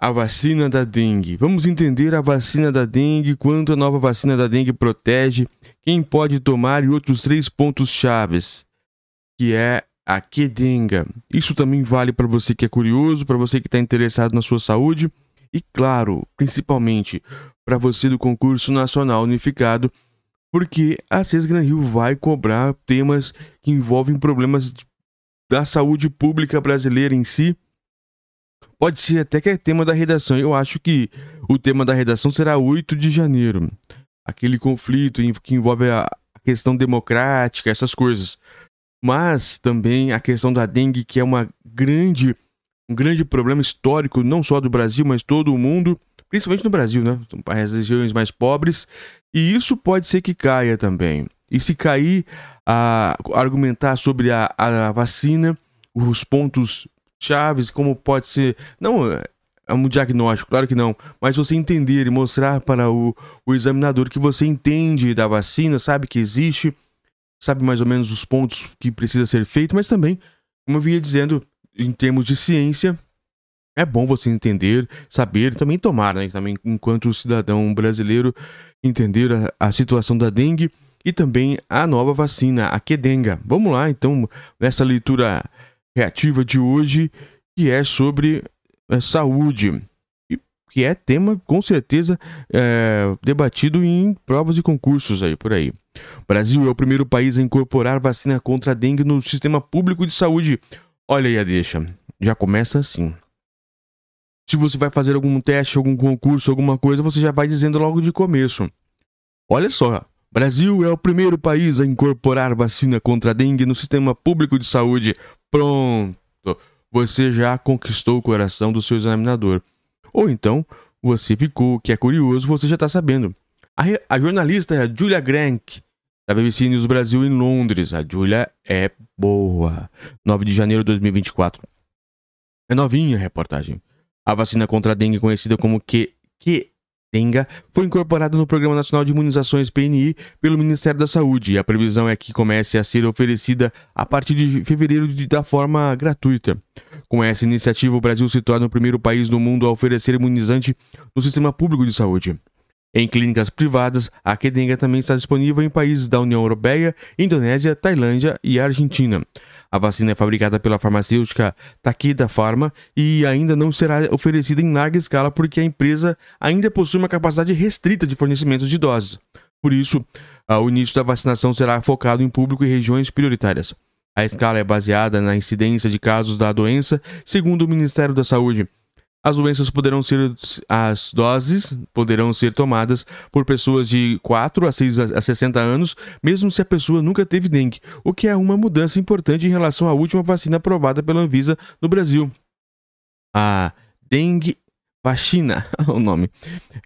a vacina da dengue. Vamos entender a vacina da dengue, quanto a nova vacina da dengue protege, quem pode tomar e outros três pontos chaves, que é a Kedenga. Isso também vale para você que é curioso, para você que está interessado na sua saúde e, claro, principalmente para você do concurso nacional unificado, porque a Sesgran Rio vai cobrar temas que envolvem problemas da saúde pública brasileira em si Pode ser até que é tema da redação. Eu acho que o tema da redação será 8 de janeiro. Aquele conflito que envolve a questão democrática, essas coisas. Mas também a questão da dengue, que é uma grande, um grande problema histórico, não só do Brasil, mas todo o mundo, principalmente no Brasil, né? As regiões mais pobres. E isso pode ser que caia também. E se cair, a argumentar sobre a, a vacina, os pontos chaves, como pode ser. Não é um diagnóstico, claro que não, mas você entender e mostrar para o, o examinador que você entende da vacina, sabe que existe, sabe mais ou menos os pontos que precisa ser feito, mas também, como eu vinha dizendo, em termos de ciência, é bom você entender, saber, também tomar, né? Também enquanto cidadão brasileiro, entender a, a situação da dengue e também a nova vacina, a Kedenga. Vamos lá, então, nessa leitura reativa de hoje, que é sobre é, saúde, que é tema com certeza é, debatido em provas e concursos aí por aí. O Brasil é o primeiro país a incorporar vacina contra a dengue no sistema público de saúde. Olha aí a deixa, já começa assim. Se você vai fazer algum teste, algum concurso, alguma coisa, você já vai dizendo logo de começo. Olha só, Brasil é o primeiro país a incorporar vacina contra a dengue no sistema público de saúde. Pronto! Você já conquistou o coração do seu examinador. Ou então, você ficou, que é curioso, você já está sabendo. A, a, jornalista é a Julia Grank, da BBC News Brasil em Londres. A Julia é boa. 9 de janeiro de 2024. É novinha a reportagem. A vacina contra a dengue, conhecida como Q, Q, Denga foi incorporado no Programa Nacional de Imunizações PNI pelo Ministério da Saúde e a previsão é que comece a ser oferecida a partir de fevereiro de, da forma gratuita. Com essa iniciativa, o Brasil se torna o primeiro país do mundo a oferecer imunizante no sistema público de saúde. Em clínicas privadas, a Kedenga também está disponível em países da União Europeia, Indonésia, Tailândia e Argentina. A vacina é fabricada pela farmacêutica Takeda Pharma e ainda não será oferecida em larga escala porque a empresa ainda possui uma capacidade restrita de fornecimento de doses. Por isso, o início da vacinação será focado em público e regiões prioritárias. A escala é baseada na incidência de casos da doença, segundo o Ministério da Saúde. As doenças poderão ser as doses poderão ser tomadas por pessoas de 4 a 6 a 60 anos, mesmo se a pessoa nunca teve dengue, o que é uma mudança importante em relação à última vacina aprovada pela Anvisa no Brasil. A dengue vacina, o nome,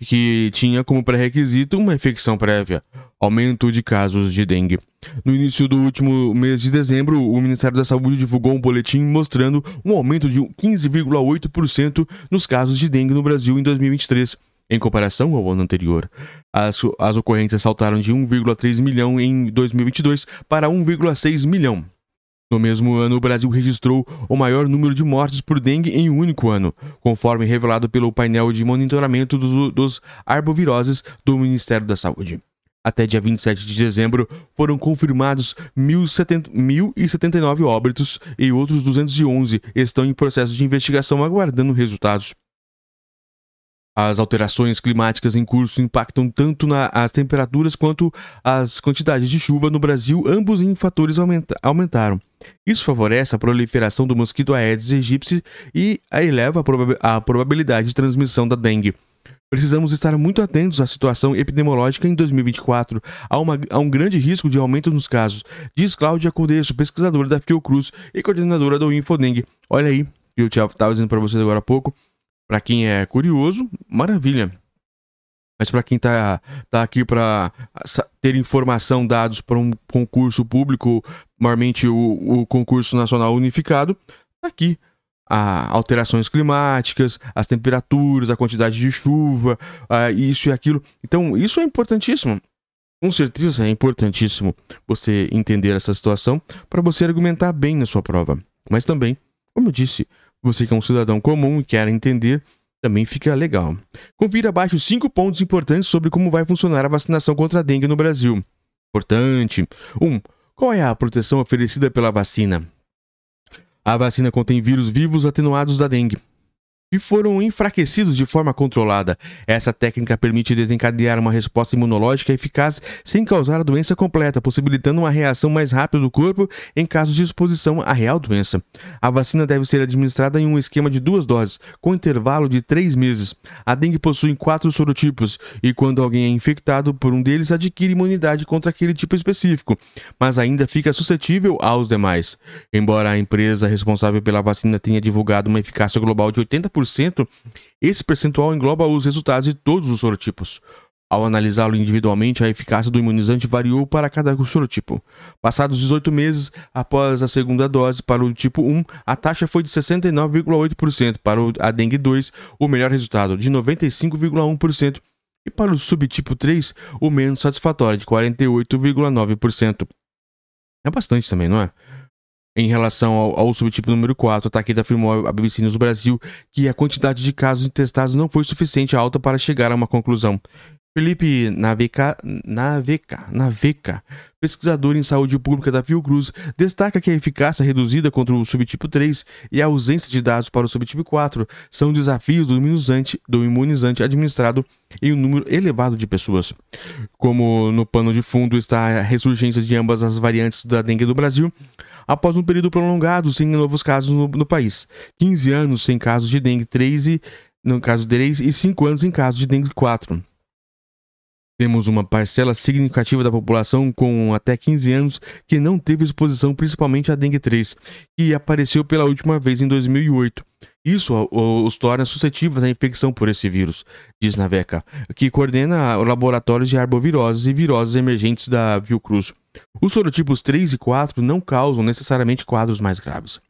que tinha como pré-requisito uma infecção prévia, aumento de casos de dengue. No início do último mês de dezembro, o Ministério da Saúde divulgou um boletim mostrando um aumento de 15,8% nos casos de dengue no Brasil em 2023. Em comparação ao ano anterior, as, as ocorrências saltaram de 1,3 milhão em 2022 para 1,6 milhão no mesmo ano, o Brasil registrou o maior número de mortes por dengue em um único ano, conforme revelado pelo painel de monitoramento do, dos arboviroses do Ministério da Saúde. Até dia 27 de dezembro, foram confirmados 1.079 óbitos e outros 211 estão em processo de investigação aguardando resultados. As alterações climáticas em curso impactam tanto nas temperaturas quanto as quantidades de chuva no Brasil, ambos em fatores aumenta aumentaram. Isso favorece a proliferação do mosquito Aedes aegypti e eleva a, proba a probabilidade de transmissão da dengue. Precisamos estar muito atentos à situação epidemiológica em 2024. Há, uma, há, um grande risco de aumento nos casos, diz Cláudia Condesso, pesquisadora da Fiocruz e coordenadora do Infodengue. Olha aí, eu estava dizendo para vocês agora há pouco, para quem é curioso, maravilha. Mas para quem está tá aqui para ter informação, dados para um concurso público, maiormente o, o concurso nacional unificado, tá aqui a alterações climáticas, as temperaturas, a quantidade de chuva, isso e aquilo. Então, isso é importantíssimo. Com certeza é importantíssimo você entender essa situação para você argumentar bem na sua prova. Mas também, como eu disse, você que é um cidadão comum e quer entender, também fica legal. Confira abaixo cinco pontos importantes sobre como vai funcionar a vacinação contra a dengue no Brasil. Importante. 1. Um, qual é a proteção oferecida pela vacina? A vacina contém vírus vivos atenuados da dengue e foram enfraquecidos de forma controlada. Essa técnica permite desencadear uma resposta imunológica eficaz sem causar a doença completa, possibilitando uma reação mais rápida do corpo em caso de exposição à real doença. A vacina deve ser administrada em um esquema de duas doses, com intervalo de três meses. A dengue possui quatro sorotipos e, quando alguém é infectado por um deles, adquire imunidade contra aquele tipo específico, mas ainda fica suscetível aos demais. Embora a empresa responsável pela vacina tenha divulgado uma eficácia global de 80%, esse percentual engloba os resultados de todos os sorotipos. Ao analisá-lo individualmente, a eficácia do imunizante variou para cada sorotipo. Passados 18 meses após a segunda dose para o tipo 1, a taxa foi de 69,8%, para a dengue 2, o melhor resultado, de 95,1%, e para o subtipo 3, o menos satisfatório, de 48,9%. É bastante também, não é? Em relação ao, ao, subtipo número 4, a Takeda afirmou à BBC News Brasil que a quantidade de casos testados não foi suficiente alta para chegar a uma conclusão. Felipe Naveca, Naveca, Naveca, pesquisador em saúde pública da Fiocruz, destaca que a eficácia reduzida contra o subtipo 3 e a ausência de dados para o subtipo 4 são desafios do imunizante, do imunizante administrado em um número elevado de pessoas. Como no pano de fundo está a ressurgência de ambas as variantes da dengue do Brasil, após um período prolongado sem novos casos no, no país. 15 anos sem casos de dengue 3 e, no caso 3 e 5 anos em casos de dengue 4. Temos uma parcela significativa da população com até 15 anos que não teve exposição principalmente à dengue 3, que apareceu pela última vez em 2008. Isso os torna suscetíveis à infecção por esse vírus, diz Naveca, que coordena laboratórios de arboviroses e viroses emergentes da Fiocruz. Os sorotipos 3 e 4 não causam necessariamente quadros mais graves.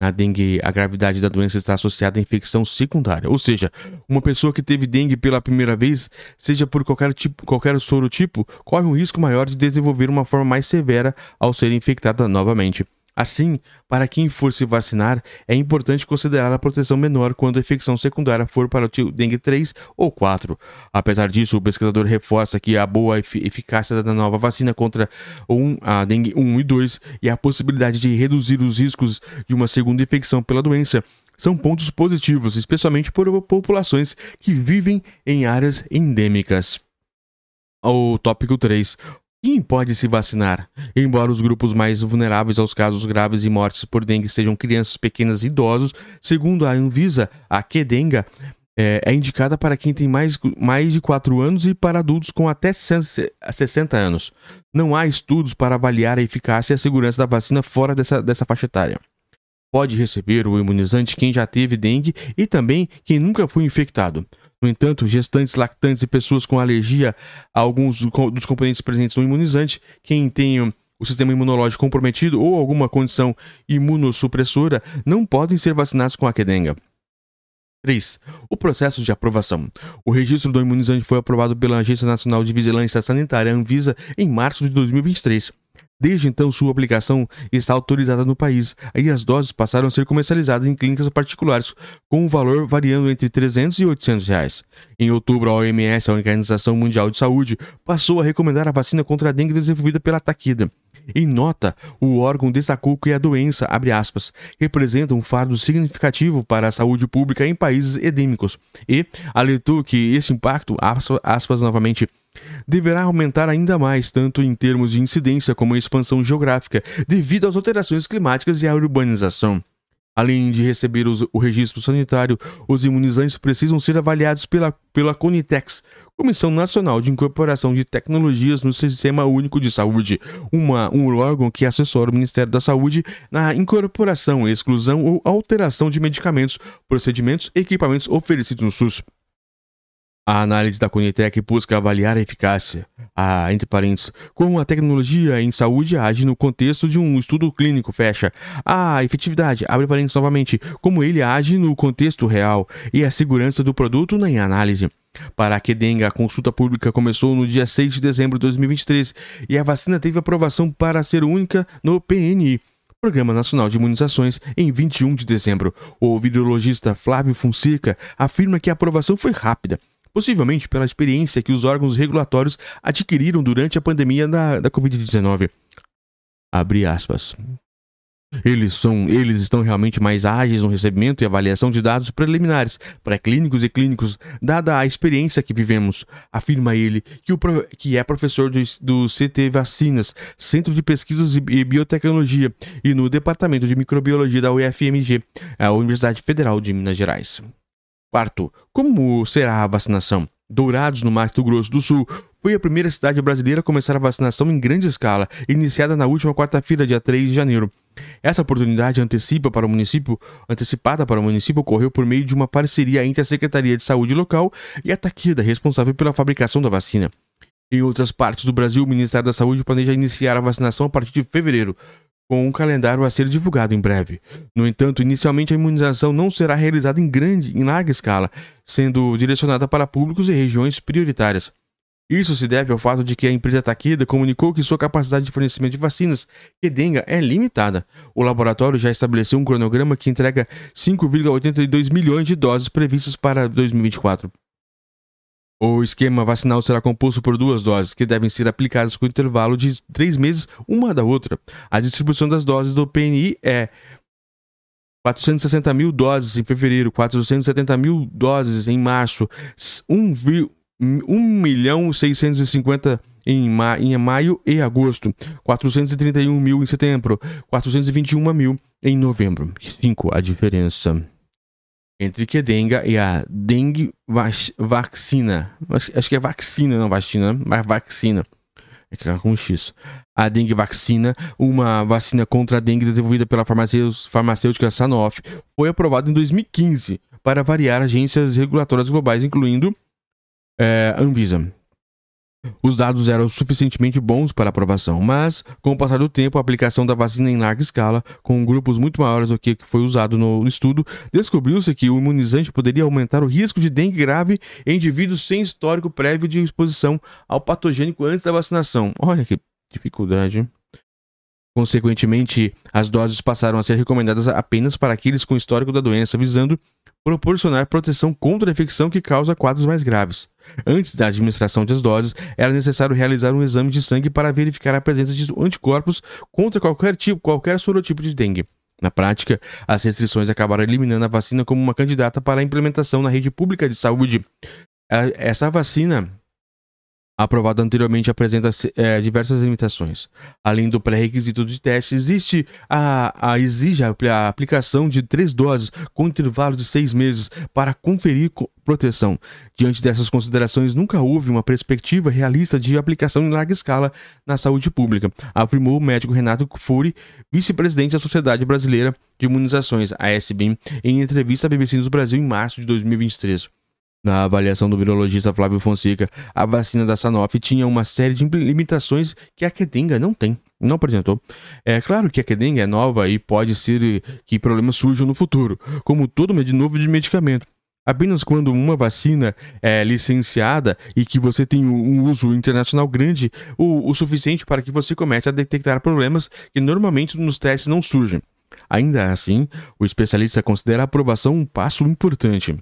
Na dengue, a gravidade da doença está associada à infecção secundária, ou seja, uma pessoa que teve dengue pela primeira vez, seja por qualquer, tipo, qualquer sorotipo, corre um risco maior de desenvolver uma forma mais severa ao ser infectada novamente. Assim, para quem for se vacinar, é importante considerar a proteção menor quando a infecção secundária for para o dengue 3 ou 4. Apesar disso, o pesquisador reforça que a boa eficácia da nova vacina contra a dengue 1 e 2 e a possibilidade de reduzir os riscos de uma segunda infecção pela doença são pontos positivos, especialmente por populações que vivem em áreas endêmicas. O tópico 3. Quem pode se vacinar? Embora os grupos mais vulneráveis aos casos graves e mortes por dengue sejam crianças pequenas e idosos, segundo a Anvisa, a Kedenga é, é, indicada para quem tem mais, mais de 4 anos e para adultos com até 60 anos. Não há estudos para avaliar a eficácia e a segurança da vacina fora dessa, dessa faixa etária. Pode receber o imunizante quem já teve dengue e também quem nunca foi infectado. No entanto, gestantes, lactantes e pessoas com alergia a alguns dos componentes presentes no imunizante, quem tem o sistema imunológico comprometido ou alguma condição imunossupressora, não podem ser vacinados com a quedenga. 3. O processo de aprovação. O registro do imunizante foi aprovado pela Agência Nacional de Vigilância Sanitária, Anvisa, em março de 2023. Desde então, sua aplicação está autorizada no país e as doses passaram a ser comercializadas em clínicas particulares, com um valor variando entre 300 e 800 reais. Em outubro, a OMS, a Organização Mundial de Saúde, passou a recomendar a vacina contra a dengue desenvolvida pela Takeda. Em nota, o órgão destacou que a doença, aspas, representa um fardo significativo para a saúde pública em países endêmicos e alertou que esse impacto, aspas novamente, deverá aumentar ainda mais, tanto em termos de incidência como em expansão geográfica, devido às alterações climáticas e à urbanização. Além de receber o registro sanitário, os imunizantes precisam ser avaliados pela, pela Conitex, Comissão Nacional de Incorporação de Tecnologias no Sistema Único de Saúde, uma, um órgão que assessora o Ministério da Saúde na incorporação, exclusão ou alteração de medicamentos, procedimentos e equipamentos oferecidos no SUS. A análise da Conitec busca avaliar a eficácia, a, entre parênteses, como a tecnologia em saúde age no contexto de um estudo clínico, fecha. A efetividade, abre parênteses novamente, como ele age no contexto real e a segurança do produto na análise. Para a Kedenga, a consulta pública começou no dia 6 de dezembro de 2023 e a vacina teve aprovação para ser única no PNI Programa Nacional de Imunizações em 21 de dezembro. O virologista Flávio Fonseca afirma que a aprovação foi rápida, possivelmente pela experiência que os órgãos regulatórios adquiriram durante a pandemia da, da Covid-19. Abre aspas. Eles, são, eles estão realmente mais ágeis no recebimento e avaliação de dados preliminares, pré-clínicos e clínicos, dada a experiência que vivemos, afirma ele, que, o, que é professor do, do CT Vacinas, Centro de Pesquisas e Biotecnologia, e no Departamento de Microbiologia da UFMG, a Universidade Federal de Minas Gerais. Quarto, como será a vacinação? Dourados, no Mato Grosso do Sul, foi a primeira cidade brasileira a começar a vacinação em grande escala, iniciada na última quarta-feira, dia 3 de janeiro. Essa oportunidade antecipa para o município, antecipada para o município ocorreu por meio de uma parceria entre a Secretaria de Saúde local e a Taquida, responsável pela fabricação da vacina. Em outras partes do Brasil, o Ministério da Saúde planeja iniciar a vacinação a partir de fevereiro, com um calendário a ser divulgado em breve. No entanto, inicialmente a imunização não será realizada em grande, em larga escala, sendo direcionada para públicos e regiões prioritárias. Isso se deve ao fato de que a empresa Takeda comunicou que sua capacidade de fornecimento de vacinas Kedenga é limitada. O laboratório já estabeleceu um cronograma que entrega 5,82 milhões de doses previstas para 2024. O esquema vacinal será composto por duas doses, que devem ser aplicadas com intervalo de três meses uma da outra. A distribuição das doses do PNI é 460 mil doses em fevereiro, 470 mil doses em março, 1, 1 milhão 650 em, ma em maio e agosto, 431 mil em setembro, 421 mil em novembro. 5. A diferença entre Kedenga e a dengue vac vacina. Acho que é vacina, não vacina, né? mas vacina. É que é com X. A dengue vacina, uma vacina contra a dengue desenvolvida pela farmacêutica Sanofi, foi aprovada em 2015 para variar agências regulatórias globais, incluindo é, Anvisa. Os dados eram suficientemente bons para aprovação, mas, com o passar do tempo, a aplicação da vacina em larga escala, com grupos muito maiores do que foi usado no estudo, descobriu-se que o imunizante poderia aumentar o risco de dengue grave em indivíduos sem histórico prévio de exposição ao patogênico antes da vacinação. Olha que dificuldade. Consequentemente, as doses passaram a ser recomendadas apenas para aqueles com histórico da doença, visando proporcionar proteção contra a infecção que causa quadros mais graves. Antes da administração das doses, era necessário realizar um exame de sangue para verificar a presença de anticorpos contra qualquer tipo, qualquer sorotipo de dengue. Na prática, as restrições acabaram eliminando a vacina como uma candidata para a implementação na rede pública de saúde. Essa vacina aprovado anteriormente apresenta é, diversas limitações. Além do pré-requisito de teste, existe a, a exige a, a, aplicação de três doses com intervalo de seis meses para conferir proteção. Diante dessas considerações, nunca houve uma perspectiva realista de aplicação em larga escala na saúde pública, afirmou o médico Renato Furi, vice-presidente da Sociedade Brasileira de Imunizações, a SBIM, em entrevista à BBC News Brasil em março de 2023. Na avaliação do virologista Flávio Fonseca, a vacina da Sanofi tinha uma série de limitações que a Kedenga não tem, não apresentou. É claro que a Kedenga é nova e pode ser que problemas surjam no futuro, como todo novo de medicamento. Apenas quando uma vacina é licenciada e que você tem um uso internacional grande, o, o suficiente para que você comece a detectar problemas que normalmente nos testes não surgem. Ainda assim, o especialista considera a aprovação um passo importante.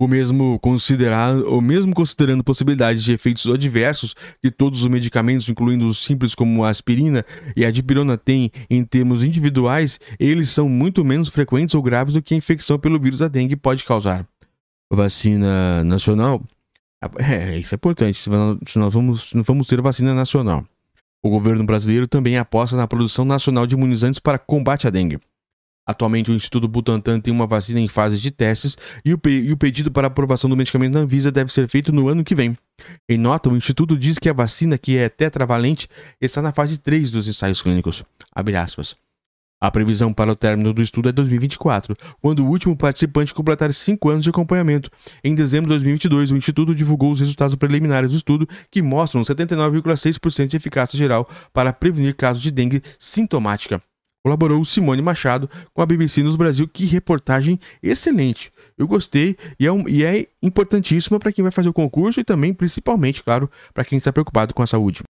O mesmo, considerar, o mesmo considerando possibilidades de efeitos adversos que todos os medicamentos, incluindo os simples como a aspirina e a dipirona, têm em termos individuais, eles são muito menos frequentes ou graves do que a infecção pelo vírus da dengue pode causar. Vacina nacional? É, isso é importante, se nós vamos, não vamos ter vacina nacional. O governo brasileiro também aposta na produção nacional de imunizantes para combate à dengue. Atualmente, o Instituto Butantan tem uma vacina em fase de testes e o, e o pedido para aprovação do medicamento na Anvisa deve ser feito no ano que vem. Em nota, o Instituto diz que a vacina, que é tetravalente, está na fase 3 dos ensaios clínicos. A previsão para o término do estudo é 2024, quando o último participante completar 5 anos de acompanhamento. Em dezembro de 2022, o Instituto divulgou os resultados preliminares do estudo, que mostram 79,6% de eficácia geral para prevenir casos de dengue sintomática. Colaborou Simone Machado com a BBC News Brasil. Que reportagem excelente. Eu gostei e é, um, e é importantíssima para quem vai fazer o concurso e também, principalmente, claro, para quem está preocupado com a saúde.